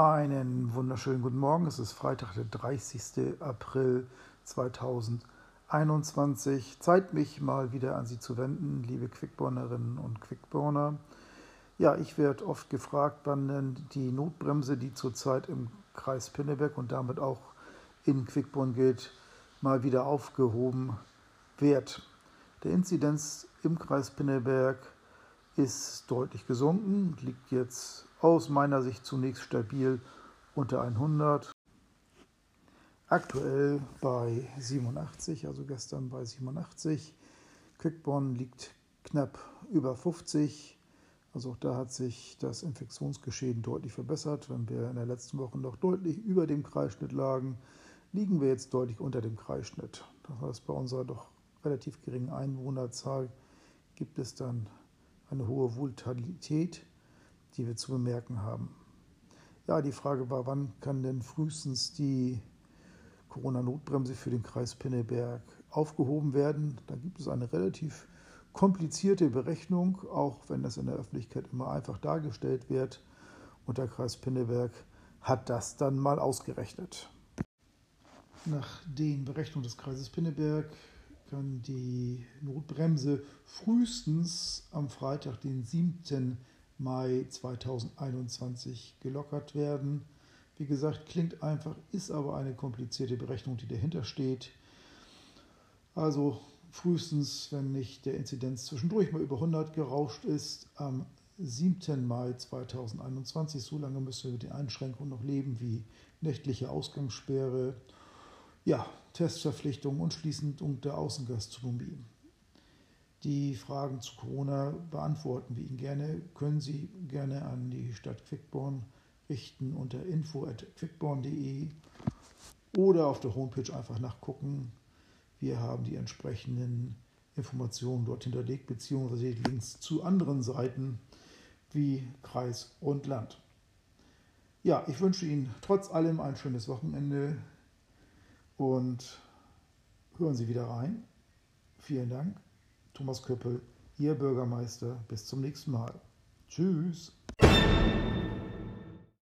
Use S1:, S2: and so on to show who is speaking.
S1: Einen wunderschönen guten Morgen. Es ist Freitag, der 30. April 2021. Zeit, mich mal wieder an Sie zu wenden, liebe Quickbornerinnen und Quickborner. Ja, ich werde oft gefragt, wann denn die Notbremse, die zurzeit im Kreis Pinneberg und damit auch in Quickborn gilt, mal wieder aufgehoben wird. Der Inzidenz im Kreis Pinneberg ist deutlich gesunken, liegt jetzt aus meiner Sicht zunächst stabil unter 100. Aktuell bei 87, also gestern bei 87. Quickborn liegt knapp über 50. Also auch da hat sich das Infektionsgeschehen deutlich verbessert. Wenn wir in der letzten Woche noch deutlich über dem Kreisschnitt lagen, liegen wir jetzt deutlich unter dem Kreisschnitt. Das heißt, bei unserer doch relativ geringen Einwohnerzahl gibt es dann eine hohe Volatilität die wir zu bemerken haben. Ja, die Frage war, wann kann denn frühestens die Corona-Notbremse für den Kreis Pinneberg aufgehoben werden? Da gibt es eine relativ komplizierte Berechnung, auch wenn das in der Öffentlichkeit immer einfach dargestellt wird. Und der Kreis Pinneberg hat das dann mal ausgerechnet. Nach den Berechnungen des Kreises Pinneberg kann die Notbremse frühestens am Freitag, den 7. Mai 2021 gelockert werden. Wie gesagt, klingt einfach, ist aber eine komplizierte Berechnung, die dahinter steht. Also frühestens, wenn nicht der Inzidenz zwischendurch mal über 100 gerauscht ist, am 7. Mai 2021. So lange müssen wir mit den Einschränkungen noch leben wie nächtliche Ausgangssperre, ja, Testverpflichtung und Schließung der Außengastronomie. Die Fragen zu Corona beantworten wir Ihnen gerne. Können Sie gerne an die Stadt Quickborn richten unter info.quickborn.de oder auf der Homepage einfach nachgucken. Wir haben die entsprechenden Informationen dort hinterlegt, beziehungsweise Links zu anderen Seiten wie Kreis und Land. Ja, ich wünsche Ihnen trotz allem ein schönes Wochenende und hören Sie wieder rein. Vielen Dank. Thomas Köppel, Ihr Bürgermeister. Bis zum nächsten Mal. Tschüss.